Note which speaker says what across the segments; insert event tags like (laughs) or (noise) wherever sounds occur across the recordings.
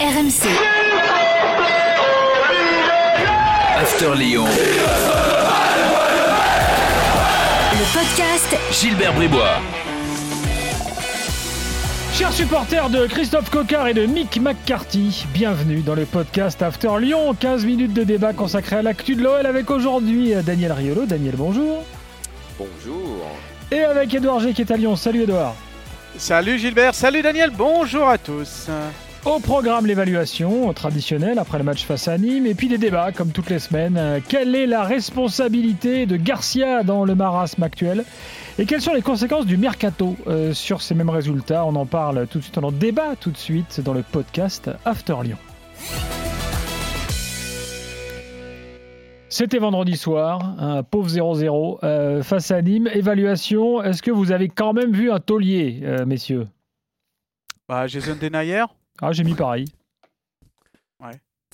Speaker 1: RMC.
Speaker 2: After Lyon.
Speaker 1: Le podcast
Speaker 2: Gilbert Bribois.
Speaker 3: Chers supporters de Christophe Cocard et de Mick McCarthy, bienvenue dans le podcast After Lyon. 15 minutes de débat consacré à l'actu de l'OL avec aujourd'hui Daniel Riolo. Daniel, bonjour.
Speaker 4: Bonjour.
Speaker 3: Et avec Edouard G qui est à Lyon. Salut Edouard.
Speaker 5: Salut Gilbert, salut Daniel, bonjour à tous.
Speaker 3: Au programme, l'évaluation traditionnelle après le match face à Nîmes et puis des débats comme toutes les semaines. Quelle est la responsabilité de Garcia dans le marasme actuel? Et quelles sont les conséquences du mercato euh, sur ces mêmes résultats? On en parle tout de suite, on en débat tout de suite dans le podcast After Lyon. C'était vendredi soir, un pauvre 0-0 euh, face à Nîmes. Évaluation, est-ce que vous avez quand même vu un taulier, euh, messieurs?
Speaker 5: Bah, Jason Denayer,
Speaker 3: Ah, j'ai mis pareil.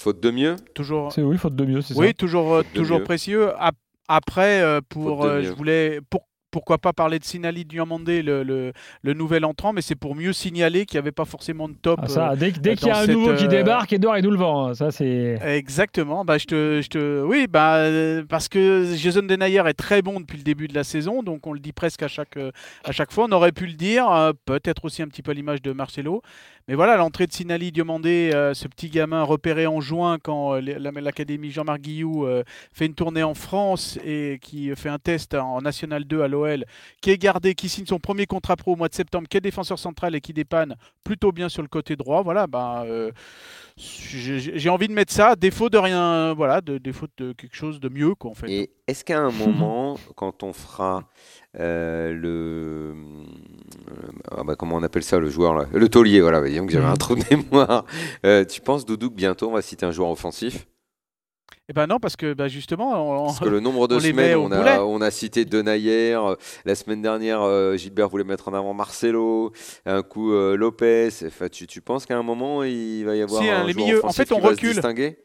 Speaker 4: Faute de mieux
Speaker 5: toujours.
Speaker 3: C'est oui, faute de mieux, c'est
Speaker 5: Oui,
Speaker 3: ça
Speaker 5: toujours, euh, toujours
Speaker 4: mieux.
Speaker 5: précieux. Ap- Après, euh, pour, euh, je voulais, pour- pourquoi pas parler de Sinali Diomandé, le, le, le nouvel entrant, mais c'est pour mieux signaler qu'il n'y avait pas forcément de top.
Speaker 3: Ah, ça,
Speaker 5: euh,
Speaker 3: dès dès qu'il y a un
Speaker 5: cette,
Speaker 3: nouveau qui
Speaker 5: euh,
Speaker 3: débarque, Edouard, il nous le vend. hein. Ça, c'est.
Speaker 5: Exactement. Bah, je te, je te, oui, bah, euh, parce que Jason Denayer est très bon depuis le début de la saison, donc on le dit presque à chaque, euh, à chaque fois. On aurait pu le dire, euh, peut-être aussi un petit peu à l'image de Marcelo. Mais voilà, l'entrée de Sinali Diomandé, euh, ce petit gamin repéré en juin quand euh, la- l'académie Jean-Marc Guillou euh, fait une tournée en France et qui fait un test en National 2 à l'OL, qui est gardé, qui signe son premier contrat pro au mois de septembre, qui est défenseur central et qui dépanne plutôt bien sur le côté droit. Voilà, bah, euh, j'ai envie de mettre ça, défaut de rien, voilà, de défaut de quelque chose de mieux, quoi, en fait.
Speaker 4: Et est-ce qu'à un moment, (laughs) quand on fera euh, le. euh, ah bah, comment on appelle ça, le joueur là Le taulier, voilà, bah, disons que j'avais un trou de (laughs) mémoire. Euh, tu penses, Doudou, que bientôt on va citer un joueur offensif?
Speaker 5: Eh ben non, parce que bah, justement, on-
Speaker 4: Parce que le nombre de
Speaker 5: on
Speaker 4: semaines, on
Speaker 5: boulet.
Speaker 4: a, on a cité Denayer. euh, La semaine dernière, euh, Gilbert voulait mettre en avant Marcelo. Un coup, euh, Lopez. Enfin, tu, tu penses qu'à un moment, il va y avoir
Speaker 5: Si, hein,
Speaker 4: un
Speaker 5: les
Speaker 4: joueur
Speaker 5: milieux. En fait, on recule.
Speaker 4: distinguer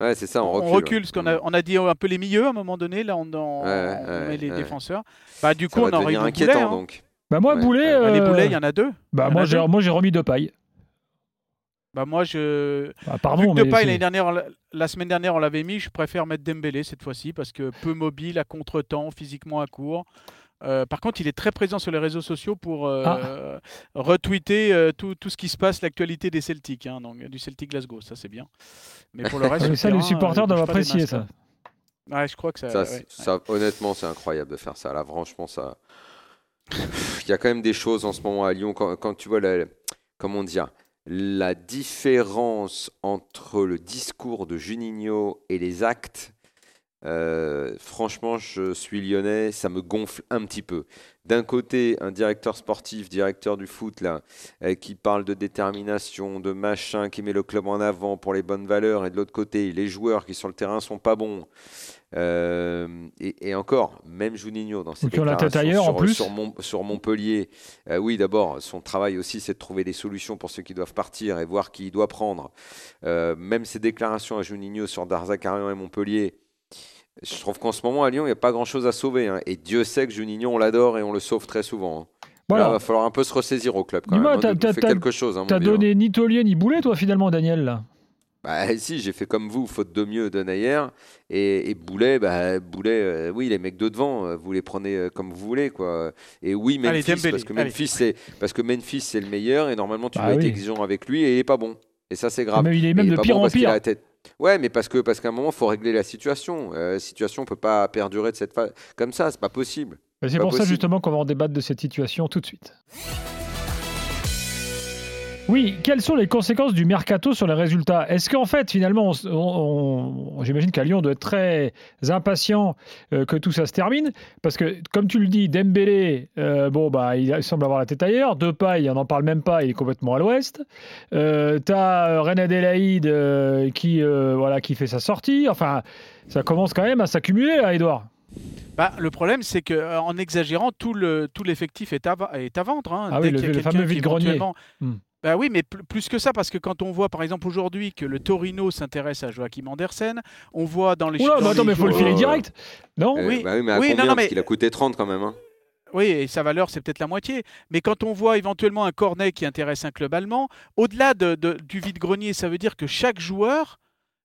Speaker 4: Ouais, c'est ça, on
Speaker 5: on
Speaker 4: recule.
Speaker 5: recule,
Speaker 4: ouais.
Speaker 5: parce qu'on a, on a dit un peu les milieux à un moment donné, là on, on-
Speaker 4: Ouais, ouais,
Speaker 5: on met les
Speaker 4: ouais.
Speaker 5: défenseurs. Bah, du
Speaker 4: Ça
Speaker 5: coup, on nos
Speaker 4: inquiétant,
Speaker 5: boulets, hein.
Speaker 4: donc.
Speaker 3: Bah, moi,
Speaker 4: Ouais,
Speaker 3: Boulet.
Speaker 5: Bah, les boulets, il y en a deux.
Speaker 3: Bah,
Speaker 5: en
Speaker 3: moi, j'ai remis deux pailles.
Speaker 5: Bah, moi, je.
Speaker 3: Bah,
Speaker 5: Vu
Speaker 3: pardon,
Speaker 5: que
Speaker 3: mais.
Speaker 5: Depay,
Speaker 3: c'est-
Speaker 5: l'année dernière, l'a- semaine dernière, on l'avait mis, je préfère mettre Dembélé cette fois-ci, parce que peu mobile, à contre-temps, physiquement à court. Euh, par contre, il est très présent sur les réseaux sociaux pour euh,
Speaker 3: Ah.
Speaker 5: retweeter euh, tout, tout ce qui se passe, l'actualité des Celtics, hein, donc, du Celtic Glasgow, ça c'est bien. Mais pour le (laughs) reste, sur
Speaker 3: ça,
Speaker 5: le
Speaker 3: les supporters doivent apprécier ça.
Speaker 5: hein. Ouais, je crois que ça.
Speaker 4: Ça,
Speaker 5: ouais,
Speaker 4: c'est-
Speaker 5: ouais.
Speaker 4: ça, honnêtement, c'est incroyable de faire ça. Là, franchement, ça. Il y a quand même des choses en ce moment à Lyon. Quand, quand tu vois, la, comment dire, la différence entre le discours de Juninho et les actes, euh, franchement, je suis lyonnais, ça me gonfle un petit peu. D'un côté, un directeur sportif, directeur du foot, là, euh, qui parle de détermination, de machin, qui met le club en avant pour les bonnes valeurs, et de l'autre côté, les joueurs qui sur le terrain sont pas bons. Euh, et, et encore, même Juninho dans ses
Speaker 3: Ou qui ont la tête
Speaker 4: déclarations
Speaker 3: en
Speaker 4: sur,
Speaker 3: plus.
Speaker 4: sur, Mont- sur Montpellier, oui, d'abord, son travail aussi, c'est de trouver des solutions pour ceux qui doivent partir et voir qui il doit prendre. Même ses déclarations à Juninho sur Darzakarian et Montpellier, je trouve qu'en ce moment à Lyon, il n'y a pas grand-chose à sauver. hein. Et Dieu sait que Juninho, on l'adore et on le sauve très souvent. hein.
Speaker 3: Voilà.
Speaker 4: Là, il va falloir un peu se ressaisir au club quand
Speaker 3: Dis-moi,
Speaker 4: même. hein.
Speaker 3: t'as- t'as-
Speaker 4: quelque chose. hein,
Speaker 3: T'as donné ni taulier ni boulet, toi, finalement, Daniel, là?
Speaker 4: Bah si, j'ai fait comme vous, faute de mieux de Nayer. Et, et Boulet, bah, Boulet euh, oui, les mecs de devant, euh, vous les prenez euh, comme vous voulez. quoi. Et oui,
Speaker 5: Allez,
Speaker 4: Memphis,
Speaker 5: Dembélé,
Speaker 4: parce que
Speaker 5: allez.
Speaker 4: Memphis, c'est parce que Memphis, c'est le meilleur. Et normalement, tu
Speaker 3: Bah
Speaker 4: dois être
Speaker 3: oui.
Speaker 4: exigeant avec lui et il est pas bon. Et ça, c'est grave.
Speaker 3: Mais il est même
Speaker 4: il
Speaker 3: de
Speaker 4: pas
Speaker 3: pire
Speaker 4: bon
Speaker 3: en
Speaker 4: parce qu'il a
Speaker 3: pire.
Speaker 4: la tête. Ouais, mais parce que parce qu'à un moment, il faut régler la situation. Euh, la situation peut pas perdurer de cette fa... comme ça, c'est pas possible.
Speaker 3: C'est pour ça, justement, qu'on va en débattre de cette situation tout de suite. Oui, quelles sont les conséquences du mercato sur les résultats? Est-ce qu'en fait, finalement, on s- on- on- j'imagine qu'à Lyon, on doit être très impatient euh, que tout ça se termine? Parce que, comme tu le dis, Dembélé, euh, bon, bah, il semble avoir la tête ailleurs. Depay, on n'en parle même pas, il est complètement à l'ouest. Euh, T'as René Adélaïde euh, qui, euh, voilà, qui fait sa sortie. Enfin, ça commence quand même à s'accumuler, là, Edouard.
Speaker 5: Bah, le problème, c'est qu'en exagérant, tout le tout l'effectif est à, va- est à vendre. hein.
Speaker 3: Ah
Speaker 5: Dès
Speaker 3: oui, le-
Speaker 5: qu'il y a
Speaker 3: le
Speaker 5: quelqu'un
Speaker 3: fameux vide-grenier.
Speaker 5: éventuellement-
Speaker 3: Hmm.
Speaker 5: Bah oui, mais pl- plus que ça, parce que quand on voit, par exemple, aujourd'hui que le Torino s'intéresse à Joachim Andersen, on voit dans les...
Speaker 3: Oula,
Speaker 5: dans
Speaker 3: mais attends,
Speaker 5: les
Speaker 3: mais faut le filer direct Non
Speaker 4: Euh,
Speaker 5: Oui.
Speaker 4: bah oui, mais à
Speaker 5: Oui, non,
Speaker 4: combien
Speaker 5: non,
Speaker 4: Parce
Speaker 5: mais-
Speaker 4: qu'il a coûté 30 quand même. hein.
Speaker 5: Oui, et sa valeur, c'est peut-être la moitié. Mais quand on voit éventuellement un cornet qui intéresse un club allemand, au-delà de- de- du vide-grenier, ça veut dire que chaque joueur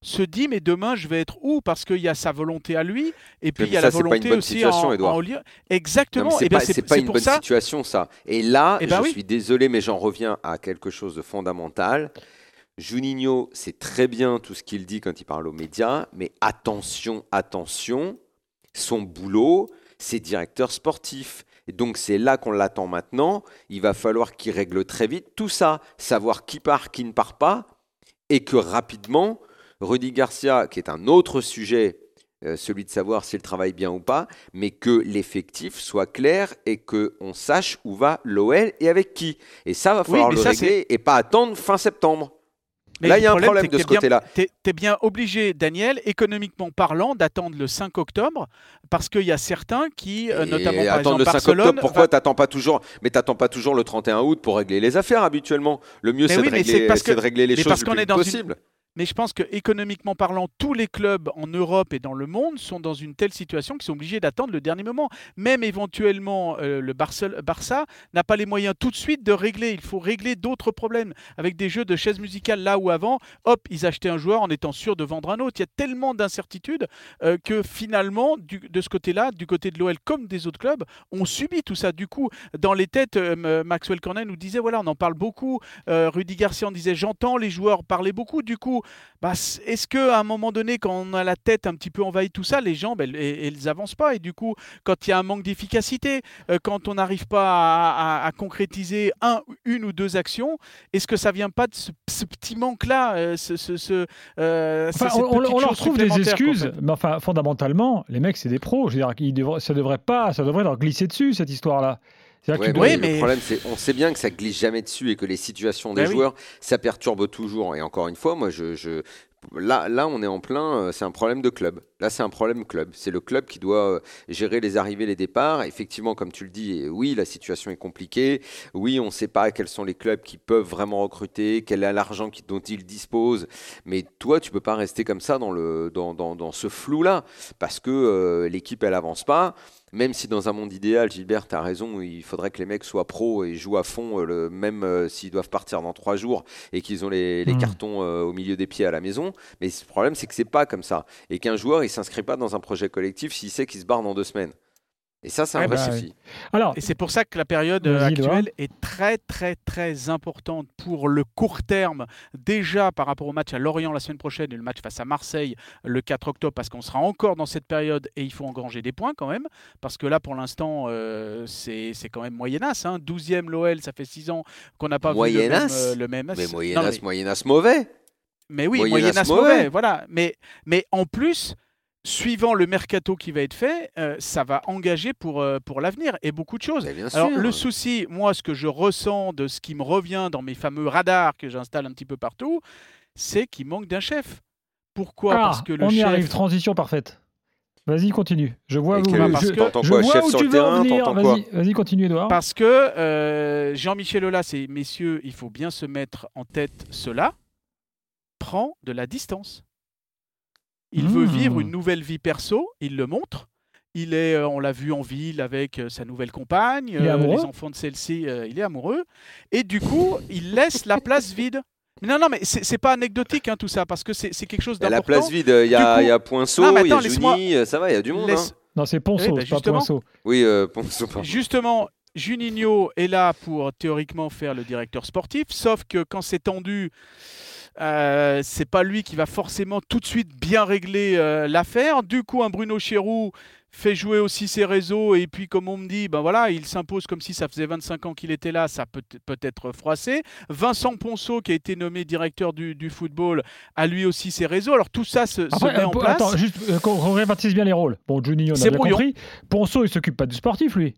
Speaker 5: se dit mais demain je vais être où? Parce qu'il y a sa volonté à lui et puis il y a
Speaker 4: ça,
Speaker 5: la
Speaker 4: c'est pas une
Speaker 5: volonté
Speaker 4: bonne
Speaker 5: aussi
Speaker 4: situation,
Speaker 5: en, en Exactement.
Speaker 4: c'est
Speaker 5: bien,
Speaker 4: pas, c'est pas
Speaker 5: c'est
Speaker 4: une bonne
Speaker 5: ça.
Speaker 4: situation, ça. Et là,
Speaker 5: Eh ben
Speaker 4: je
Speaker 5: oui.
Speaker 4: suis désolé, mais j'en reviens à quelque chose de fondamental. Juninho, c'est très bien tout ce qu'il dit quand il parle aux médias, mais attention, attention, son boulot, c'est directeur sportif. Et donc c'est là qu'on l'attend maintenant. Il va falloir qu'il règle très vite tout ça, savoir qui part, qui ne part pas, et que rapidement, Rudy Garcia, qui est un autre sujet, euh, celui de savoir s'il travaille bien ou pas, mais que l'effectif soit clair et que on sache où va l'OL et avec qui. Et ça va
Speaker 5: Oui,
Speaker 4: falloir
Speaker 5: mais
Speaker 4: le
Speaker 5: ça,
Speaker 4: régler et pas attendre fin septembre.
Speaker 5: Mais
Speaker 4: Là, il y a un problème de ce côté-là.
Speaker 5: Tu es, bien obligé, Daniel, économiquement parlant, d'attendre le 5 octobre, parce qu'il y a certains qui, euh,
Speaker 4: Et
Speaker 5: notamment par exemple
Speaker 4: le 5
Speaker 5: Barcelone,
Speaker 4: octobre, pourquoi
Speaker 5: va-
Speaker 4: t'attends pas toujours Mais t'attends pas toujours le 31 août pour régler les affaires habituellement. Le mieux c'est
Speaker 5: oui,
Speaker 4: de, régler-
Speaker 5: parce
Speaker 4: c'est
Speaker 5: que-
Speaker 4: de régler les
Speaker 5: mais
Speaker 4: choses
Speaker 5: parce
Speaker 4: le
Speaker 5: qu'on
Speaker 4: plus
Speaker 5: est dans une-
Speaker 4: possible.
Speaker 5: Mais je pense que économiquement parlant, tous les clubs en Europe et dans le monde sont dans une telle situation qu'ils sont obligés d'attendre le dernier moment. Même éventuellement, euh, le Barça n'a pas les moyens tout de suite de régler. Il faut régler d'autres problèmes avec des jeux de chaises musicales là où avant, hop, ils achetaient un joueur en étant sûrs de vendre un autre. Il y a tellement d'incertitudes euh, que finalement, du- de ce côté-là, du côté de l'OL comme des autres clubs, on subit tout ça. Du coup, dans les têtes, euh, Maxwell Cornet nous disait voilà, on en parle beaucoup. Rudy Garcia en disait j'entends les joueurs parler beaucoup. Du coup, bah, est-ce que à un moment donné, quand on a la tête un petit peu envahie de tout ça, les gens, ben, elles, elles avancent pas. Et du coup, quand il y a un manque d'efficacité, euh, quand on n'arrive pas à, à- à concrétiser un, une ou deux actions, est-ce que ça vient pas de ce, ce petit manque-là, euh, ce, ce- ce, euh,
Speaker 3: Enfin, on, leur trouve des excuses, mais enfin, fondamentalement, les mecs, c'est des pros. Je veux dire, ça devrait pas, ça devrait leur glisser dessus cette histoire-là.
Speaker 4: Ouais, mais
Speaker 5: Oui,
Speaker 3: doivent-
Speaker 4: Le
Speaker 5: mais-
Speaker 4: problème, c'est on sait bien que ça glisse jamais dessus et que les situations des
Speaker 5: Bah oui.
Speaker 4: joueurs, ça perturbe toujours. Et encore une fois, moi, je, je- là, là, on est en plein. euh, C'est un problème de club. Là, c'est un problème club. C'est le club qui doit euh, gérer les arrivées, les départs. Effectivement, comme tu le dis, euh, oui, la situation est compliquée. Oui, on ne sait pas quels sont les clubs qui peuvent vraiment recruter, quel est l'argent dont ils disposent. Mais toi, tu peux pas rester comme ça dans le dans, dans- dans ce flou-là parce que euh, l'équipe, elle avance pas. Même si dans un monde idéal, Gilbert, tu as raison, il faudrait que les mecs soient pros et jouent à fond, le, même euh, s'ils doivent partir dans trois jours et qu'ils ont les, les
Speaker 3: Mm.
Speaker 4: cartons euh, au milieu des pieds à la maison. Mais le problème, c'est que c'est pas comme ça. Et qu'un joueur, il s'inscrit pas dans un projet collectif s'il sait qu'il se barre dans deux semaines. Et ça, c'est un
Speaker 5: Ouais,
Speaker 4: vrai
Speaker 3: bah,
Speaker 4: souci.
Speaker 3: Alors,
Speaker 5: Et c'est pour ça que la période euh, actuelle est très très très importante pour le court terme. Déjà par rapport au match à Lorient la semaine prochaine et le match face à Marseille le 4 octobre, parce qu'on sera encore dans cette période et il faut engranger des points quand même. Parce que là pour l'instant euh, c'est c'est quand même moyennasse. Hein. 12e l'OL, ça fait 6 ans qu'on n'a pas vu le même, euh, le même.
Speaker 4: Mais moyennas mauvais.
Speaker 5: Mais oui, moyennasse
Speaker 4: mauvais.
Speaker 5: mauvais, voilà. Mais, mais en plus, suivant le mercato qui va être fait, euh, ça va engager pour, euh, pour l'avenir et beaucoup de choses. Alors
Speaker 4: sûr.
Speaker 5: le souci, moi, ce que je ressens de ce qui me revient dans mes fameux radars que j'installe un petit peu partout, c'est qu'il manque d'un chef. Pourquoi?
Speaker 3: Ah,
Speaker 5: Parce que le
Speaker 3: on y
Speaker 5: chef...
Speaker 3: arrive, transition parfaite. Vas-y, continue. Je vois
Speaker 5: parce
Speaker 3: je,
Speaker 5: que-
Speaker 3: je
Speaker 4: quoi
Speaker 3: vois
Speaker 4: Chef
Speaker 3: où
Speaker 4: sur
Speaker 3: tu
Speaker 4: le
Speaker 3: veux en
Speaker 4: terrain
Speaker 3: venir.
Speaker 4: T'entends quoi?
Speaker 3: Vas-y, vas-y, continue, Edouard.
Speaker 5: Parce que euh, Jean-Michel Aulas et messieurs, il faut bien se mettre en tête cela, prend de la distance. Il veut
Speaker 3: Mmh.
Speaker 5: vivre une nouvelle vie perso, il le montre. Il est, euh, on l'a vu en ville avec euh, sa nouvelle compagne,
Speaker 3: Il est amoureux
Speaker 5: les enfants de celle-ci, euh, il est amoureux. Et du coup, il laisse la place vide. Mais non, non, mais c'est pas anecdotique hein, tout ça, parce que c'est quelque chose
Speaker 4: Et la
Speaker 5: d'important.
Speaker 4: place vide, il y, a-
Speaker 5: coup-
Speaker 4: il y a Poinceau, il y a Juni, euh, ça va, il y a du monde.
Speaker 5: Laisse-
Speaker 4: hein.
Speaker 3: Non, c'est Ponceau,
Speaker 5: Eh ben,
Speaker 3: c'est pas. Poinceau.
Speaker 4: Oui, euh, (laughs) Poinceau, pardon.
Speaker 5: Justement, Juninho est là pour théoriquement faire le directeur sportif, sauf que quand c'est tendu, euh, c'est pas lui qui va forcément tout de suite bien régler euh, l'affaire. Du coup, un Bruno Chéroux fait jouer aussi ses réseaux et puis comme on me dit, ben voilà, il s'impose comme si ça faisait 25 ans qu'il était là, ça peut peut être froissé. Vincent Ponceau qui a été nommé directeur du, du football a lui aussi ses réseaux. Alors tout ça se, met
Speaker 3: euh,
Speaker 5: en place.
Speaker 3: attends, juste euh, qu'on répartisse bien les rôles. Bon, Juninho, on a bien compris. Ponceau, il s'occupe pas du sportif, lui.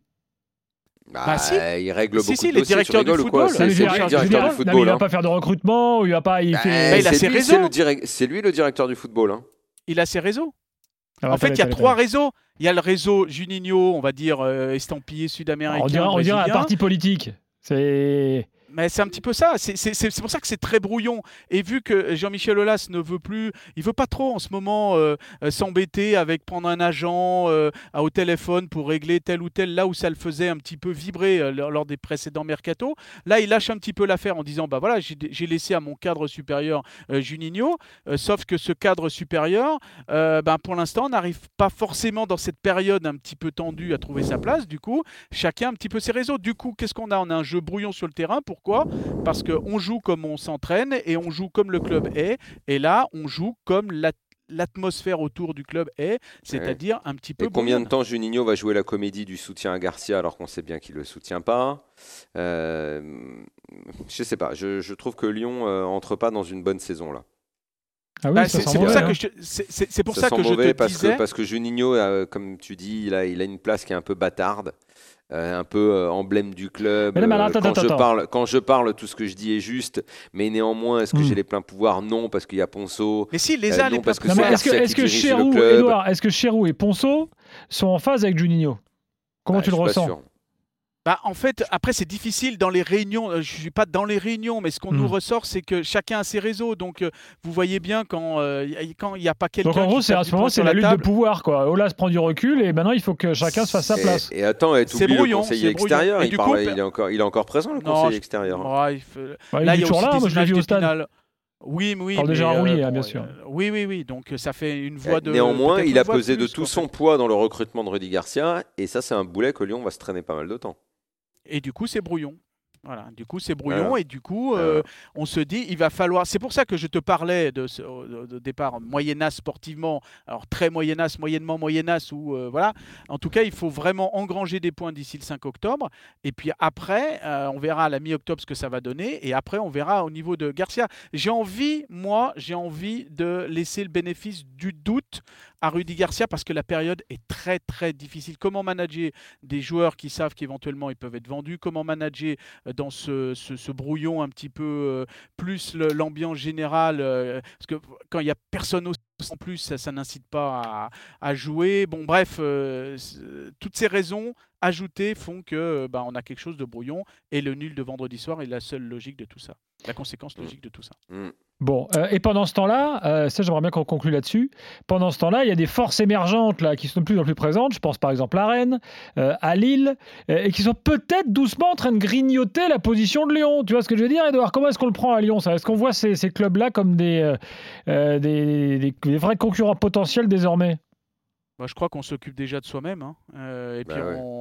Speaker 4: Bah,
Speaker 5: Bah, si.
Speaker 4: Il règle
Speaker 5: Si,
Speaker 4: beaucoup
Speaker 5: si,
Speaker 4: de
Speaker 5: les
Speaker 4: dossiers, tu
Speaker 5: directeurs du football,
Speaker 4: C'est lui le directeur
Speaker 3: dire-
Speaker 4: du
Speaker 3: non, il va
Speaker 4: hein.
Speaker 3: pas faire de recrutement, il va pas. Il
Speaker 4: Bah,
Speaker 3: fait.
Speaker 5: Il a
Speaker 4: c'est
Speaker 5: ses
Speaker 4: lui-
Speaker 5: réseaux.
Speaker 4: c'est le lui le directeur du football. hein.
Speaker 5: Il a ses réseaux.
Speaker 3: Ah,
Speaker 5: En fait, il y a trois réseaux. Il y a le réseau Juninho, on va dire euh, estampillé sud-américain.
Speaker 3: On dirait, un parti politique. C'est.
Speaker 5: Mais c'est un petit peu ça. C'est- pour ça que c'est très brouillon. Et vu que Jean-Michel Aulas ne veut plus, il veut pas trop en ce moment euh, euh, s'embêter avec prendre un agent euh, au téléphone pour régler tel ou tel, là où ça le faisait un petit peu vibrer lors des précédents mercato. Là, il lâche un petit peu l'affaire en disant bah voilà, j'ai laissé à mon cadre supérieur Juninho, sauf que ce cadre supérieur, ben, pour l'instant, n'arrive pas forcément dans cette période un petit peu tendue à trouver sa place. Du coup, chacun un petit peu ses réseaux. Du coup, qu'est-ce qu'on a? On a un jeu brouillon sur le terrain. Pourquoi? Parce qu'on joue comme on s'entraîne et on joue comme le club est. Et là, on joue comme la- l'atmosphère autour du club est, c'est-à-dire un petit peu.
Speaker 4: Et combien de temps Juninho va jouer la comédie du soutien à Garcia alors qu'on sait bien qu'il ne le soutient pas? Euh, Je sais pas. Je, je trouve que Lyon euh, entre pas dans une bonne saison là.
Speaker 3: Ah oui,
Speaker 5: Bah, c'est pour ça que je, c'est- pour
Speaker 4: ça
Speaker 5: ça que je
Speaker 4: mauvais
Speaker 5: te
Speaker 4: parce
Speaker 5: disais.
Speaker 4: que parce que Juninho, euh, comme tu dis, il a, il a une place qui est un peu bâtarde. Euh, un peu euh, emblème du club.
Speaker 3: Mais non, mais alors,
Speaker 4: Euh,
Speaker 3: attends,
Speaker 4: quand,
Speaker 3: attends,
Speaker 4: je
Speaker 3: attends.
Speaker 4: parle, quand je parle, tout ce que je dis est juste, mais néanmoins, est-ce que
Speaker 3: Hmm.
Speaker 4: j'ai les pleins pouvoirs? Non, parce qu'il y a Ponceau.
Speaker 5: Mais si, les
Speaker 4: Euh,
Speaker 5: a les
Speaker 3: est-ce que,
Speaker 4: qui
Speaker 3: que. Edouard, est-ce et Ponceau sont en phase avec Juninho? Comment
Speaker 4: Bah,
Speaker 3: tu le ressens?
Speaker 4: sûr.
Speaker 5: Bah, en fait, après, c'est difficile dans les réunions. euh, Je suis pas dans les réunions, mais ce qu'on nous
Speaker 3: Hmm.
Speaker 5: ressort, c'est que chacun a ses réseaux. Donc, euh, vous voyez bien quand euh, y a- quand il n'y a pas quelqu'un.
Speaker 3: Donc en gros, c'est à ce moment, c'est la lutte
Speaker 5: table.
Speaker 3: de pouvoir. quoi. Olas prend du recul et maintenant il faut que chacun se fasse sa place.
Speaker 4: Et, attends, et
Speaker 5: C'est
Speaker 4: t'oublies le
Speaker 5: brouillon,
Speaker 4: conseiller
Speaker 5: c'est brouillon.
Speaker 4: extérieur. Il,
Speaker 5: du
Speaker 4: parle-
Speaker 5: coup,
Speaker 4: il est encore, il est encore présent, le
Speaker 5: Non,
Speaker 4: conseiller
Speaker 5: je-
Speaker 4: extérieur.
Speaker 5: Ouais, il
Speaker 3: Ouais,
Speaker 5: Là,
Speaker 3: il est toujours là, moi je l'ai vu au stade.
Speaker 5: d'Épinal. Oui, oui.
Speaker 3: parle Gérard
Speaker 5: euh,
Speaker 3: Rouillet, hein,
Speaker 5: bon,
Speaker 3: bien
Speaker 5: euh,
Speaker 3: sûr.
Speaker 5: oui, oui, oui. Donc, ça fait une voix de.
Speaker 4: Néanmoins, il a pesé de tout son
Speaker 5: fait.
Speaker 4: poids dans le recrutement de Rudy Garcia, et ça, c'est un boulet que Lyon va se traîner pas mal de temps.
Speaker 5: Et du coup, c'est brouillon. Voilà, du coup, c'est brouillon et du coup, euh,
Speaker 4: Voilà.
Speaker 5: on se dit, il va falloir. C'est pour ça que je te parlais de, ce, au départ moyennas sportivement, alors très moyennas, moyennement moyennas, ou euh, voilà. En tout cas, il faut vraiment engranger des points d'ici le 5 octobre. Et puis après, euh, on verra à la mi-octobre ce que ça va donner. Et après, on verra au niveau de Garcia. J'ai envie, moi, j'ai envie de laisser le bénéfice du doute à Rudy Garcia parce que la période est très très difficile. Comment manager des joueurs qui savent qu'éventuellement ils peuvent être vendus? Comment manager euh, dans ce, brouillon un petit peu euh, plus l'ambiance générale euh, Parce que quand il y a personne au en plus, ça, n'incite pas à, jouer. Bon, bref, euh, toutes ces raisons ajoutées font que bah, on a quelque chose de brouillon et le nul de vendredi soir est la seule logique de tout ça, la conséquence logique de tout ça.
Speaker 4: Mm.
Speaker 3: Bon, euh, et pendant ce temps-là, euh, ça j'aimerais bien qu'on conclue là-dessus. Pendant ce temps-là, il y a des forces émergentes là qui sont de plus en plus présentes. Je pense par exemple à Rennes, euh, à Lille, euh, et qui sont peut-être doucement en train de grignoter la position de Lyon. Tu vois ce que je veux dire, Edouard Comment est-ce qu'on le prend à Lyon ça? Est-ce qu'on voit ces, ces clubs-là comme des, des, des- des vrais concurrents potentiels désormais?
Speaker 5: Bah, je crois qu'on s'occupe déjà de soi-même. hein. Euh, et
Speaker 4: Bah
Speaker 5: puis,
Speaker 4: ouais.
Speaker 5: on-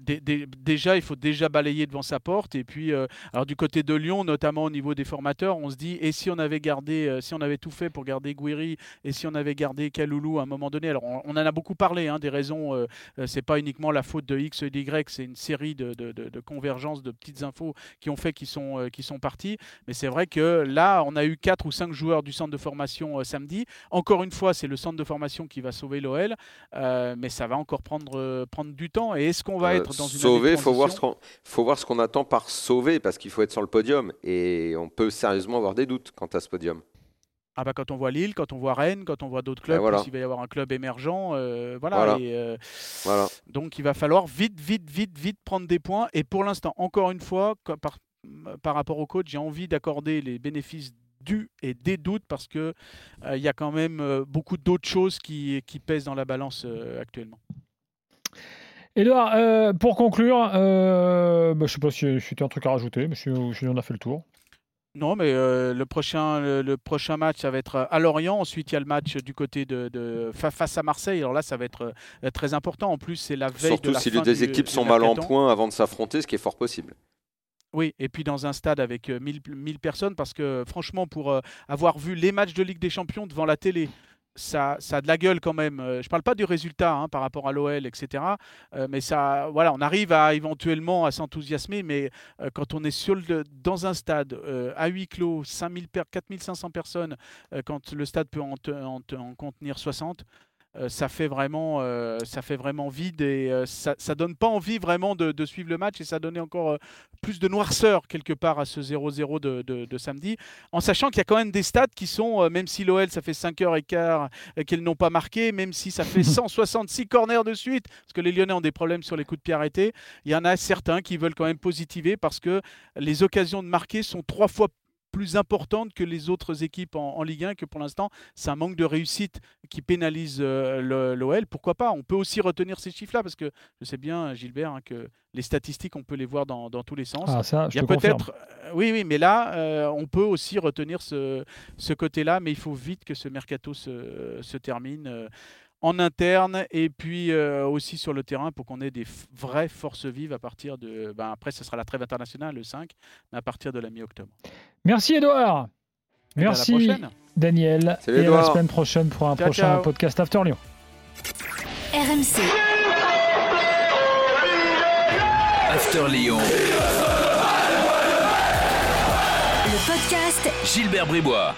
Speaker 5: dé- déjà, il faut déjà balayer devant sa porte. Et puis, euh, alors du côté de Lyon, notamment au niveau des formateurs, on se dit et si on avait gardé, euh, si on avait tout fait pour garder Guiri, et si on avait gardé Kaloulou à un moment donné? Alors, on, en a beaucoup parlé. hein, des raisons. euh, euh, c'est pas uniquement la faute de X et d'Y. C'est une série de, convergences, de petites infos qui ont fait qu'ils sont, euh, qu'ils sont partis. Mais c'est vrai que là, on a eu quatre ou cinq joueurs du centre de formation euh, samedi. Encore une fois, c'est le centre de formation qui va sauver l'OL. Euh, mais ça va encore prendre, euh, du temps. Est-ce qu'on va
Speaker 4: Euh,
Speaker 5: être dans une
Speaker 4: sauver, faut voir ce qu'on faut voir ce qu'on attend par sauver parce qu'il faut être sur le podium et on peut sérieusement avoir des doutes quant à ce podium.
Speaker 5: ah bah, Quand on voit Lille, quand on voit Rennes, quand on voit d'autres clubs,
Speaker 4: voilà.
Speaker 5: il va y avoir un club émergent. euh, voilà.
Speaker 4: Voilà.
Speaker 5: Et, euh,
Speaker 4: Voilà.
Speaker 5: donc il va falloir vite, vite, vite, vite prendre des points. Et pour l'instant, encore une fois, par, par rapport au coach, j'ai envie d'accorder les bénéfices du et des doutes parce que euh, il y a quand même euh, beaucoup d'autres choses qui, qui pèsent dans la balance euh, actuellement.
Speaker 3: Edouard, euh, pour conclure, euh, bah, je sais pas si, si tu as un truc à rajouter, mais si, si on a fait le tour.
Speaker 5: Non, mais euh, le, prochain, le, le prochain match, ça va être à Lorient. Ensuite, il y a le match du côté de, de- fa- face à Marseille. Alors là, ça va être euh, très important. En plus, c'est la veille de
Speaker 4: Surtout
Speaker 5: la
Speaker 4: si
Speaker 5: fin
Speaker 4: les deux
Speaker 5: du-
Speaker 4: équipes
Speaker 5: du
Speaker 4: sont mal en point avant de s'affronter, ce qui est fort possible.
Speaker 5: Oui, et puis dans un stade avec euh, 1000, 1000 personnes, parce que franchement, pour euh, avoir vu les matchs de Ligue des Champions devant la télé, ça, ça a de la gueule quand même. Euh, je parle pas du résultat hein, par rapport à l'OL, etc. Euh, mais ça, voilà, on arrive à éventuellement à s'enthousiasmer, mais euh, quand on est sur le, dans un stade à huis clos, 5000 per, 4500 personnes, quand le stade peut en contenir 60, euh, ça fait vraiment, euh, ça fait vraiment vide et euh, ça, ça donne pas envie vraiment de, de suivre le match et ça donnait encore plus de noirceur quelque part à ce 0-0 de, de- de samedi, en sachant qu'il y a quand même des stats qui sont, même si l'OL ça fait 5 heures et quart qu'elles n'ont pas marqué, même si ça fait (laughs) 166 corners de suite, parce que les Lyonnais ont des problèmes sur les coups de pied arrêtés, il y en a certains qui veulent quand même positiver parce que les occasions de marquer sont trois fois plus importantes que les autres équipes en, en Ligue 1, que pour l'instant, c'est un manque de réussite qui pénalise euh, l'OL. Pourquoi pas? On peut aussi retenir ces chiffres-là, parce que je sais bien, Gilbert, hein, que les statistiques, on peut les voir dans, dans tous les sens.
Speaker 3: Ah, ça,
Speaker 5: Il y a peut-être, euh, oui, oui, mais là, euh, on peut aussi retenir ce, ce côté-là, mais il faut vite que ce mercato se, se termine en interne et puis euh, aussi sur le terrain pour qu'on ait des vraies forces vives à partir de. Ben, après, ce sera la trêve internationale le 5, mais à partir de la mi-octobre.
Speaker 3: Merci Edouard.
Speaker 5: Et ben, à
Speaker 3: Merci
Speaker 5: la.
Speaker 3: Daniel.
Speaker 4: Salut,
Speaker 3: et à la semaine prochaine pour un
Speaker 5: Ciao,
Speaker 3: prochain
Speaker 5: ciao.
Speaker 3: podcast After Lyon.
Speaker 1: RMC,
Speaker 2: After Lyon.
Speaker 1: le podcast
Speaker 2: Gilbert Bribois.